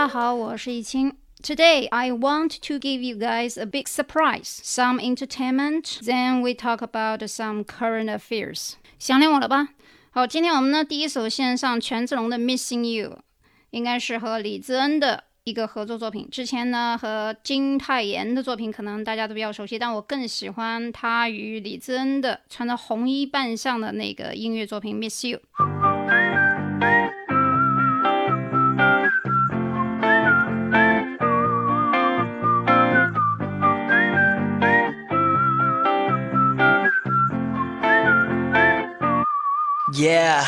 大家好，我是易清。Today, I want to give you guys a big surprise, some entertainment, then we talk about some current affairs. 想念我了吧？好，今天我们呢第一首线上权志龙的《Missing You》，应该是和李智恩的一个合作作品。之前呢和金泰妍的作品可能大家都比较熟悉，但我更喜欢他与李智恩的穿着红衣扮相的那个音乐作品《Miss You》。Yeah.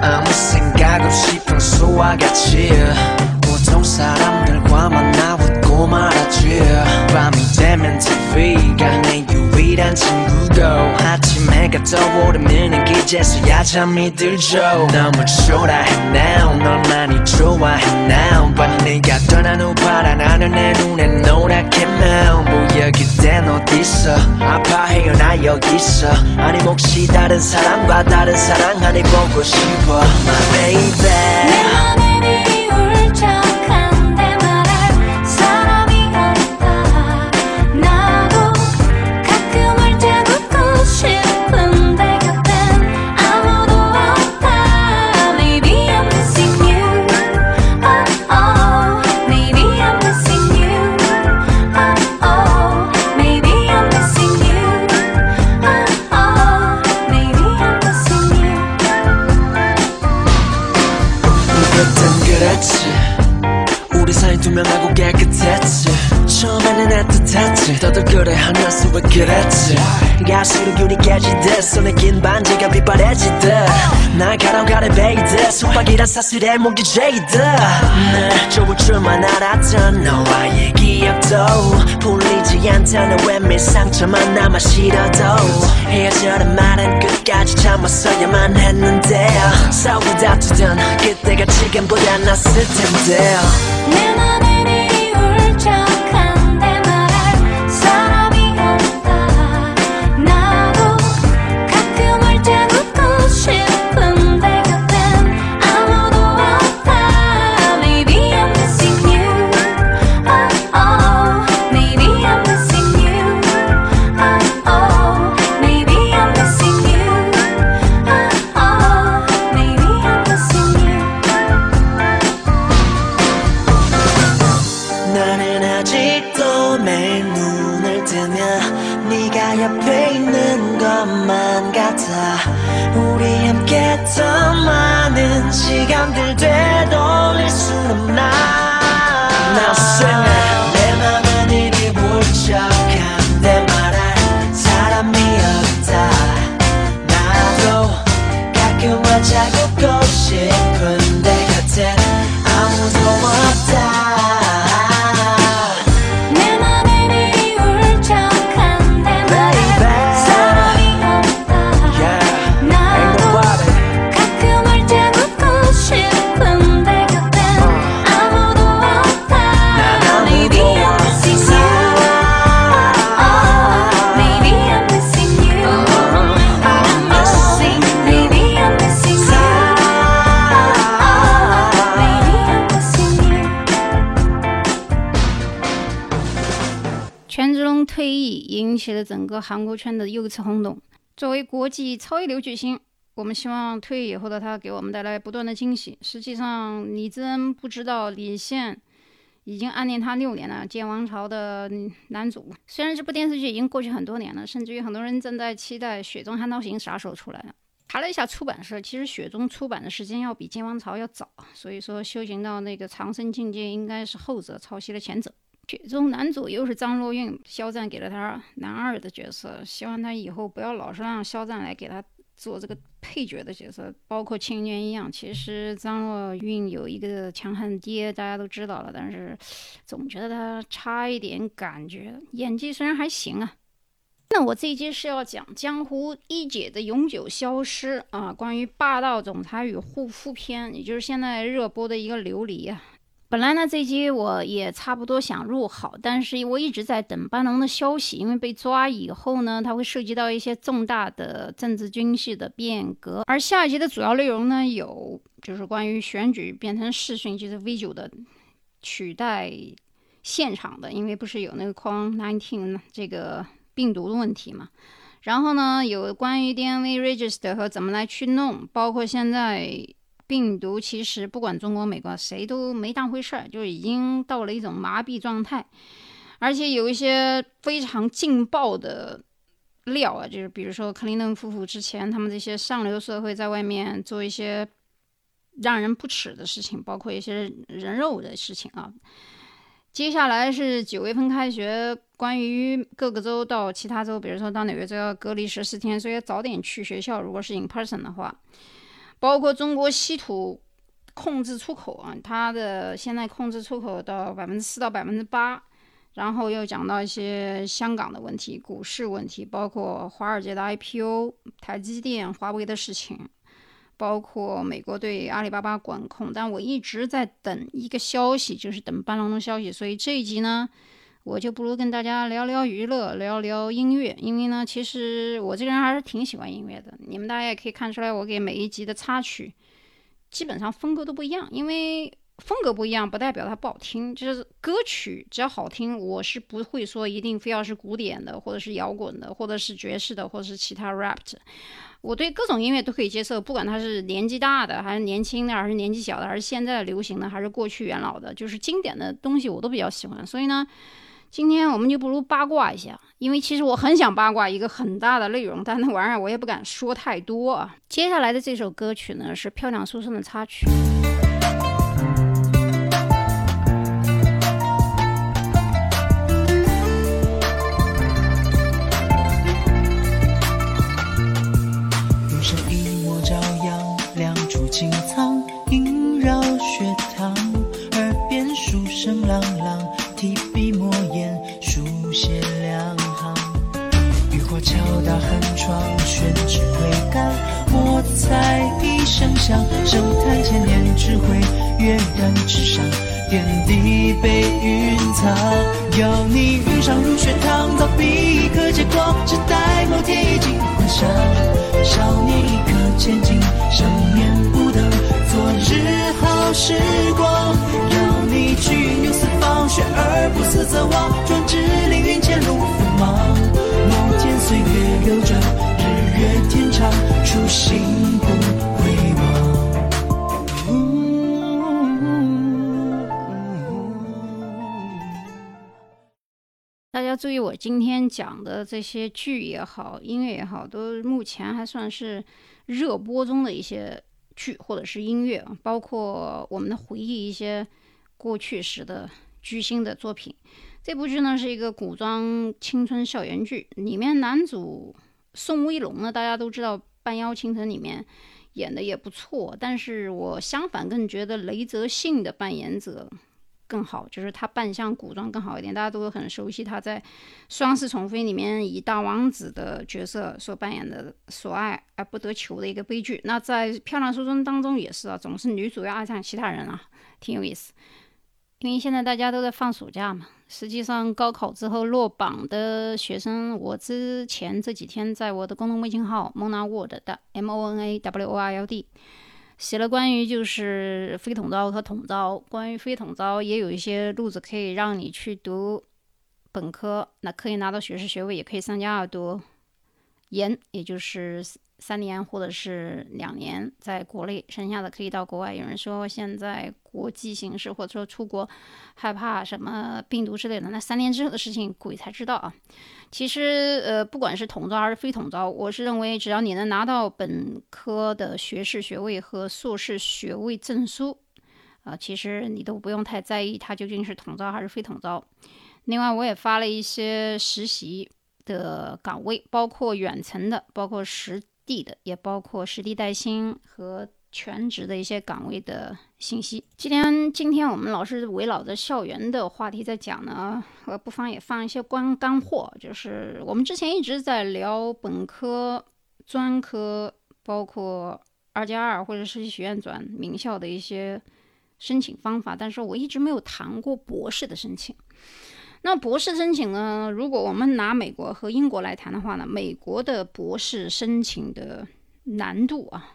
아무 생각 없이 평소와 같이 보통 사람들과 만나 웃고 말았지 밤이 되면 TV가 내 유일한 친구고 아침 해가 떠오르면 기재서야 잠이 들죠. 너무 초라해 now 널 많이 좋아해 now 밤이 내가 떠난 후 하늘 내 눈에 노랗게 면 뭐야 그댄 어딨어 아파해요 나 여기 있어 아니 혹시 다른 사람과 다른 사랑 안에 보고 싶어. My baby 속박이란 사슬에 목이 죄이듯 날 좋을 줄만 알았던 너와의 기억도 풀리지 않다는 외면 상처만 남아 싫어도 헤어져란 말은 끝까지 참았어야만 했는데 싸우고 다투던 그때가 지금보다 낫을 텐데 내 맘에 비울 척 옆에 있는 것만 같아. 우리 함께 했던 많은 시간들 되돌릴 순 없나. Now 整个韩国圈的又一次轰动。作为国际超一流巨星，我们希望退役以后的他给我们带来不断的惊喜。实际上，李智恩不知道李现已经暗恋他六年了，《剑王朝》的男主。虽然这部电视剧已经过去很多年了，甚至于很多人正在期待《雪中悍刀行》啥时候出来？查了一下出版社，其实《雪中》出版的时间要比《剑王朝》要早，所以说修行到那个长生境界应该是后者抄袭了前者。剧中男主又是张若昀，肖战给了他男二的角色，希望他以后不要老是让肖战来给他做这个配角的角色，包括《庆余年》一样。其实张若昀有一个强悍爹，大家都知道了，但是总觉得他差一点感觉。演技虽然还行啊。那我这一期是要讲江湖一姐的永久消失啊，关于霸道总裁与护肤篇，也就是现在热播的一个琉璃啊。本来呢，这一集我也差不多想录好，但是我一直在等班农的消息，因为被抓以后呢，它会涉及到一些重大的政治军事的变革。而下一集的主要内容呢，有就是关于选举变成视讯，就是 V 九的取代现场的，因为不是有那个 COVID-19 这个病毒的问题嘛。然后呢，有关于 DNA register 和怎么来去弄，包括现在。病毒其实不管中国、美国，谁都没当回事儿，就已经到了一种麻痹状态，而且有一些非常劲爆的料啊，就是比如说克林顿夫妇之前他们这些上流社会在外面做一些让人不齿的事情，包括一些人肉的事情啊。接下来是九月份开学，关于各个州到其他州，比如说到纽约州要隔离十四天，所以要早点去学校。如果是 in person 的话。包括中国稀土控制出口啊，它的现在控制出口到百分之四到百分之八，然后又讲到一些香港的问题、股市问题，包括华尔街的 IPO、台积电、华为的事情，包括美国对阿里巴巴管控。但我一直在等一个消息，就是等班农的消息。所以这一集呢。我就不如跟大家聊聊娱乐，聊聊音乐，因为呢，其实我这个人还是挺喜欢音乐的。你们大家也可以看出来，我给每一集的插曲基本上风格都不一样，因为风格不一样不代表它不好听，就是歌曲只要好听，我是不会说一定非要是古典的，或者是摇滚的，或者是爵士的，或者是其他 rap 的。我对各种音乐都可以接受，不管它是年纪大的，还是年轻的，还是年纪小的，还是现在流行的，还是过去元老的，就是经典的东西我都比较喜欢。所以呢。今天我们就不如八卦一下，因为其实我很想八卦一个很大的内容，但那玩意儿我也不敢说太多啊。接下来的这首歌曲呢是《漂亮书生》的插曲。一声响，声叹千年智慧跃然纸上，点滴被云藏。邀你云上入学堂，早笔一刻借光，只待某天已经还乡。少年一刻千金，少年不等昨日好时光。邀你去游四方，学而不思则罔，壮志凌云前路锋芒。某天岁月流转，日月天长，初心注意，我今天讲的这些剧也好，音乐也好，都目前还算是热播中的一些剧或者是音乐，包括我们的回忆一些过去时的巨星的作品。这部剧呢是一个古装青春校园剧，里面男主宋威龙呢，大家都知道《半妖倾城》里面演的也不错，但是我相反更觉得雷泽信的扮演者更好，就是他扮相古装更好一点，大家都很熟悉他在《双世宠妃》里面以大王子的角色所扮演的所爱而不得求的一个悲剧。那在《漂亮书生》当中也是啊，总是女主要爱上其他人啊，挺有意思。因为现在大家都在放暑假嘛，实际上高考之后落榜的学生，我之前这几天在我的公众微信号 Mona Word 的 M O N A W O R L D 写了关于就是非统招和统招，关于非统招也有一些路子可以让你去读本科，那可以拿到学士学位，也可以三加二读研，也就是三年或者是两年在国内，剩下的可以到国外。有人说现在国际形势或者说出国害怕什么病毒之类的，那三年之后的事情鬼才知道啊。其实呃，不管是统招还是非统招，我是认为只要你能拿到本科的学士学位和硕士学位证书，啊、其实你都不用太在意它究竟是统招还是非统招。另外，我也发了一些实习的岗位，包括远程的，包括实也包括实地带薪和全职的一些岗位的信息。今天，今天我们老是围绕着校园的话题在讲呢，我不妨也放一些干干货，就是我们之前一直在聊本科、专科，包括二加二或者实习学院转名校的一些申请方法，但是我一直没有谈过博士的申请。那博士申请呢？如果我们拿美国和英国来谈的话呢，美国的博士申请的难度啊，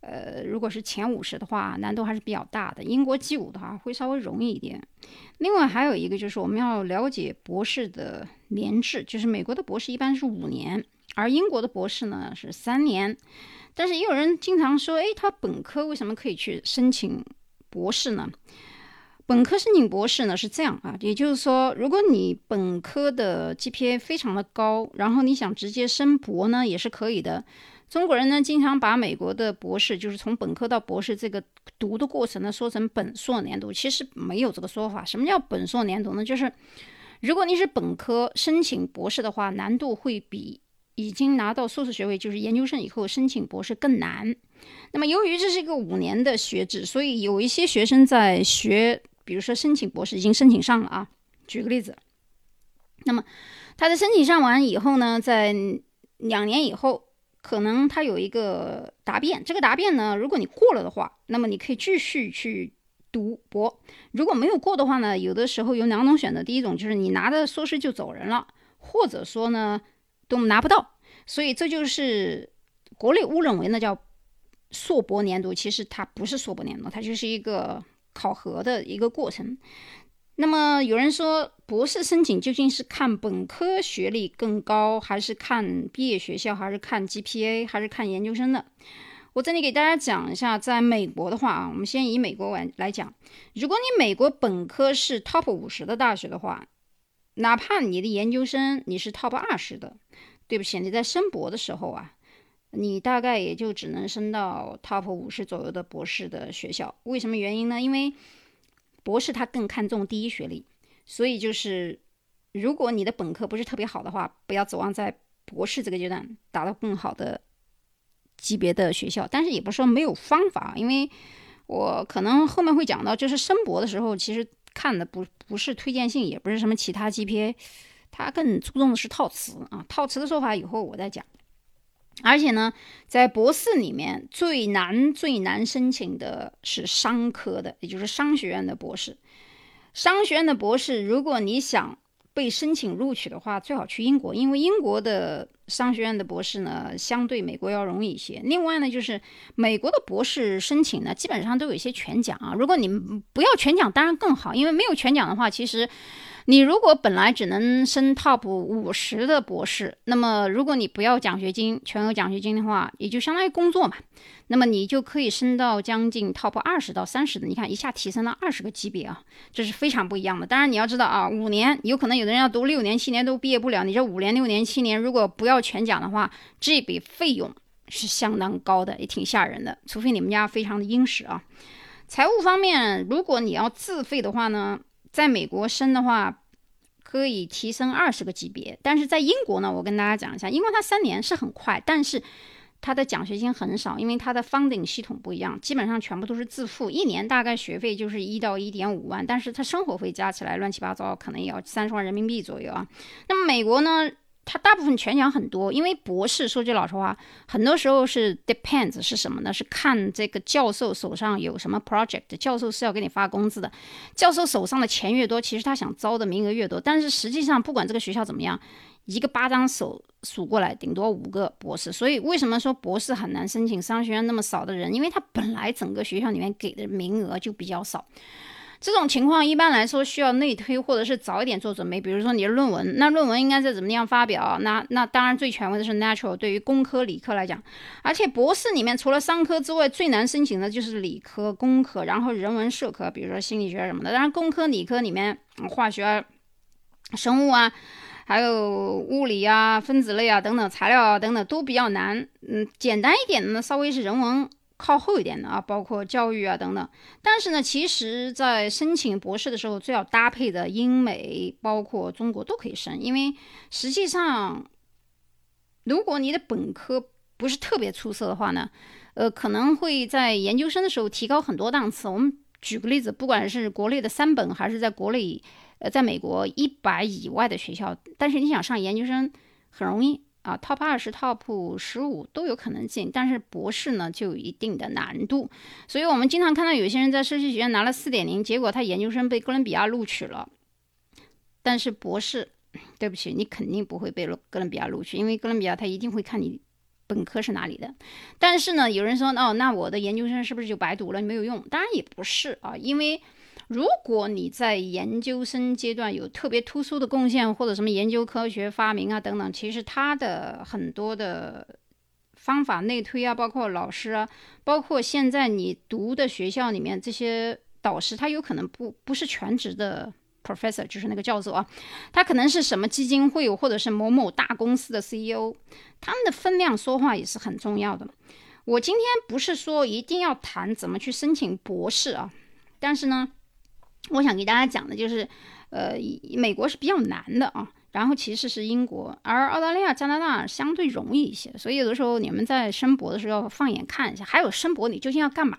呃，如果是前五十的话，难度还是比较大的。英国 G 五的话会稍微容易一点。另外还有一个就是我们要了解博士的年制，就是美国的博士一般是五年，而英国的博士呢是三年。但是也有人经常说，诶，他本科为什么可以去申请博士呢？本科申请博士呢是这样啊，也就是说，如果你本科的 GPA 非常的高，然后你想直接升博呢，也是可以的。中国人呢，经常把美国的博士，就是从本科到博士这个读的过程呢，说成本硕年读，其实没有这个说法。什么叫本硕年读呢？就是如果你是本科申请博士的话，难度会比已经拿到硕士学位，就是研究生以后申请博士更难。那么由于这是一个五年的学制，所以有一些学生在学。比如说申请博士已经申请上了啊，举个例子，那么他在申请上完以后呢，在两年以后，可能他有一个答辩，这个答辩呢，如果你过了的话，那么你可以继续去读博；如果没有过的话呢，有的时候有两种选择，第一种就是你拿着硕士就走人了，或者说呢都拿不到，所以这就是国内误认为那叫硕博年读，其实它不是硕博年读，它就是一个。考核的一个过程。那么有人说，博士申请究竟是看本科学历更高，还是看毕业学校，还是看 GPA，还是看研究生的？我这里给大家讲一下，在美国的话啊，我们先以美国来来讲，如果你美国本科是 Top 五十的大学的话，哪怕你的研究生你是 Top 二十的，对不起，你在申博的时候啊。你大概也就只能升到 top 五十左右的博士的学校，为什么原因呢？因为博士他更看重第一学历，所以就是如果你的本科不是特别好的话，不要指望在博士这个阶段达到更好的级别的学校。但是也不是说没有方法，因为我可能后面会讲到，就是升博的时候，其实看的不不是推荐信，也不是什么其他 GPA，他更注重的是套词啊。套词的说法以后我再讲。而且呢，在博士里面最难最难申请的是商科的，也就是商学院的博士。商学院的博士，如果你想被申请录取的话，最好去英国，因为英国的商学院的博士呢，相对美国要容易一些。另外呢，就是美国的博士申请呢，基本上都有一些全奖啊。如果你不要全奖，当然更好，因为没有全奖的话，其实。你如果本来只能升 top 五十的博士，那么如果你不要奖学金，全额奖学金的话，也就相当于工作嘛，那么你就可以升到将近 top 二十到三十的。你看一下提升了二十个级别啊，这是非常不一样的。当然你要知道啊，五年有可能有的人要读六年七年都毕业不了，你这五年六年七年如果不要全奖的话，这笔费用是相当高的，也挺吓人的。除非你们家非常的殷实啊。财务方面，如果你要自费的话呢？在美国升的话，可以提升二十个级别，但是在英国呢，我跟大家讲一下，英国它三年是很快，但是它的奖学金很少，因为它的 funding 系统不一样，基本上全部都是自付，一年大概学费就是一到一点五万，但是它生活费加起来乱七八糟，可能也要三十万人民币左右啊。那么美国呢？它大部分全奖很多，因为博士说句老实话，很多时候是 depends 是什么呢？是看这个教授手上有什么 project，教授是要给你发工资的。教授手上的钱越多，其实他想招的名额越多。但是实际上，不管这个学校怎么样，一个巴掌手数过来，顶多五个博士。所以为什么说博士很难申请？商学院那么少的人，因为他本来整个学校里面给的名额就比较少。这种情况一般来说需要内推，或者是早一点做准备。比如说你的论文，那论文应该在怎么样发表？那那当然最权威的是 Natural。对于工科、理科来讲，而且博士里面除了商科之外，最难申请的就是理科、工科，然后人文社科，比如说心理学什么的。当然工科、理科里面，化学、生物啊，还有物理啊、分子类啊等等，材料啊等等都比较难。嗯，简单一点的呢，稍微是人文。靠后一点的啊，包括教育啊等等。但是呢，其实，在申请博士的时候，最好搭配的英美，包括中国都可以申。因为实际上，如果你的本科不是特别出色的话呢，呃，可能会在研究生的时候提高很多档次。我们举个例子，不管是国内的三本，还是在国内，呃，在美国一百以外的学校，但是你想上研究生很容易。啊，top 二十、top 十五都有可能进，但是博士呢就有一定的难度。所以我们经常看到有些人在设计学院拿了四点零，结果他研究生被哥伦比亚录取了，但是博士，对不起，你肯定不会被哥伦比亚录取，因为哥伦比亚他一定会看你本科是哪里的。但是呢，有人说，哦，那我的研究生是不是就白读了，没有用？当然也不是啊，因为如果你在研究生阶段有特别突出的贡献，或者什么研究科学发明啊等等，其实他的很多的方法内推啊，包括老师啊，包括现在你读的学校里面这些导师，他有可能不不是全职的 professor，就是那个教授啊，他可能是什么基金会或者是某某大公司的 CEO，他们的分量说话也是很重要的。我今天不是说一定要谈怎么去申请博士啊，但是呢，我想给大家讲的就是，呃，美国是比较难的啊，然后其实是英国，而澳大利亚、加拿大相对容易一些，所以有的时候你们在申博的时候要放眼看一下，还有申博你究竟要干嘛？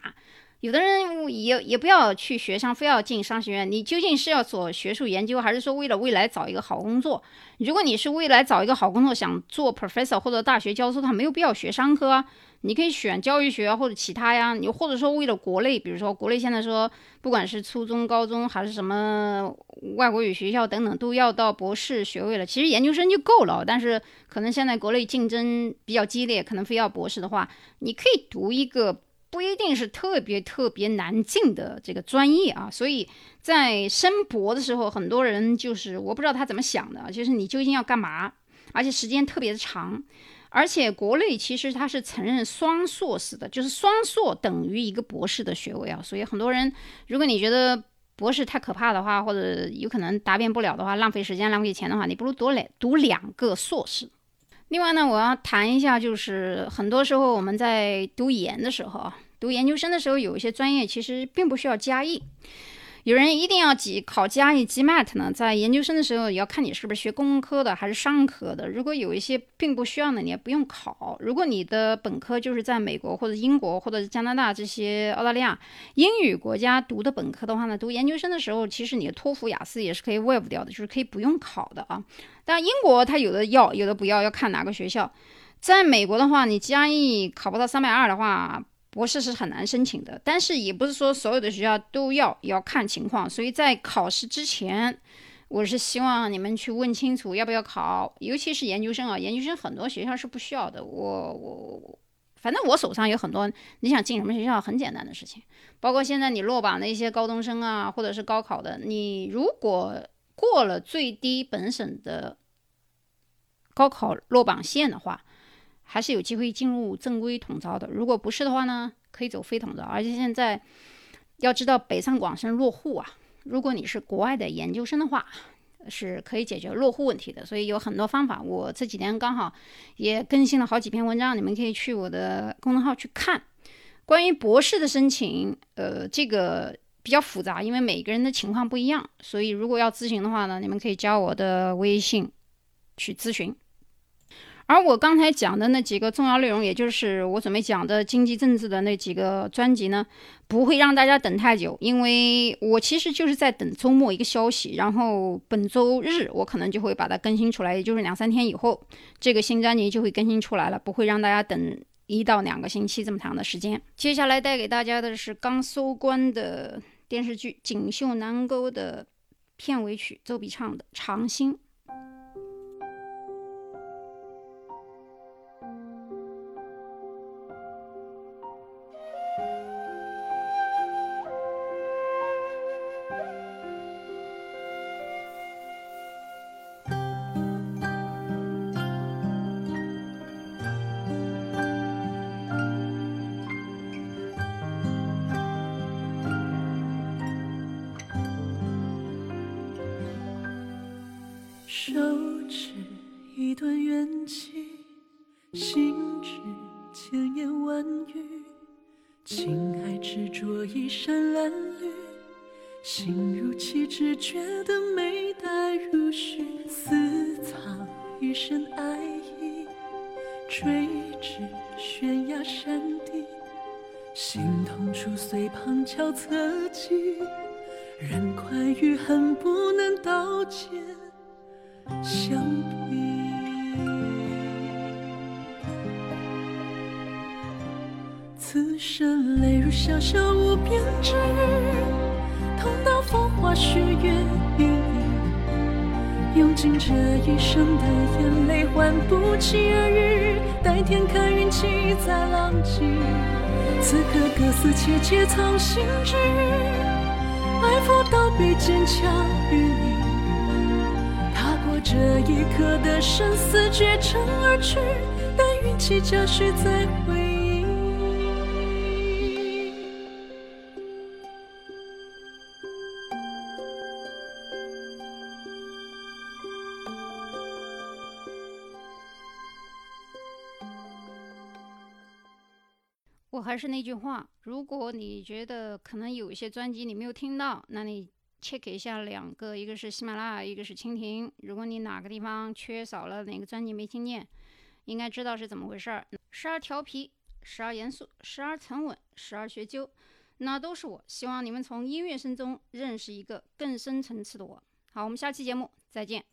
有的人也也不要去学商，非要进商学院。你究竟是要做学术研究，还是说为了未来找一个好工作？如果你是未来找一个好工作，想做 professor 或者大学教授，他没有必要学商科啊。你可以选教育学，或者其他呀。你或者说为了国内，比如说国内现在说，不管是初中、高中还是什么外国语学校等等，都要到博士学位了。其实研究生就够了，但是可能现在国内竞争比较激烈，可能非要博士的话，你可以读一个。不一定是特别特别难进的这个专业啊，所以在申博的时候，很多人就是我不知道他怎么想的，就是你究竟要干嘛，而且时间特别的长，而且国内其实它是承认双硕士的，就是双硕等于一个博士的学位啊，所以很多人如果你觉得博士太可怕的话，或者有可能答辩不了的话，浪费时间浪费钱的话，你不如多两读两个硕士。另外呢，我要谈一下，就是很多时候我们在读研的时候啊，读研究生的时候，有一些专业其实并不需要加译。有人一定要几考加译 GMAT 呢，在研究生的时候也要看你是不是学工科的还是商科的。如果有一些并不需要呢，你也不用考。如果你的本科就是在美国或者英国或者加拿大这些澳大利亚英语国家读的本科的话呢，读研究生的时候，其实你的托福、雅思也是可以 waive 掉的，就是可以不用考的啊。但英国它有的要，有的不要，要看哪个学校。在美国的话，你加 e 考不到三百二的话。博士是很难申请的，但是也不是说所有的学校都要，要看情况。所以在考试之前，我是希望你们去问清楚要不要考，尤其是研究生啊，研究生很多学校是不需要的。我我我反正我手上有很多，你想进什么学校很简单的事情，包括现在你落榜的一些高中生啊，或者是高考的，你如果过了最低本省的高考落榜线的话。还是有机会进入正规统招的。如果不是的话呢，可以走非统招。而且现在要知道北上广深落户啊，如果你是国外的研究生的话，是可以解决落户问题的。所以有很多方法。我这几天刚好也更新了好几篇文章，你们可以去我的公众号去看。关于博士的申请，呃，这个比较复杂，因为每个人的情况不一样。所以如果要咨询的话呢，你们可以加我的微信去咨询。而我刚才讲的那几个重要内容，也就是我准备讲的经济政治的那几个专辑呢，不会让大家等太久，因为我其实就是在等周末一个消息，然后本周日我可能就会把它更新出来，也就是两三天以后，这个新专辑就会更新出来了，不会让大家等一到两个星期这么长的时间。接下来带给大家的是刚收官的电视剧《锦绣南沟》的片尾曲，周笔畅的《长兴》。手持一段缘起，心知千言万语，情爱执着一山蓝缕，心如期只觉得美黛如许，私藏一身爱意，垂直悬崖山顶，心痛处随旁敲侧击，人快与恨不能刀剑。相比。此生泪如潇潇无边之，痛到风花雪月一，用尽这一生的眼泪换不期而遇，待天看云起再浪迹。此刻歌司其切藏心之，爱抚到笔坚强与你。这一刻的生死绝尘而去，但运气加许再回忆。我还是那句话，如果你觉得可能有一些专辑你没有听到，那你 check 一下两个，一个是喜马拉雅，一个是蜻蜓。如果你哪个地方缺少了哪个专辑没听见，应该知道是怎么回事儿。时而调皮，时而严肃，时而沉稳，时而学究，那都是我。希望你们从音乐声中认识一个更深层次的我。好，我们下期节目再见。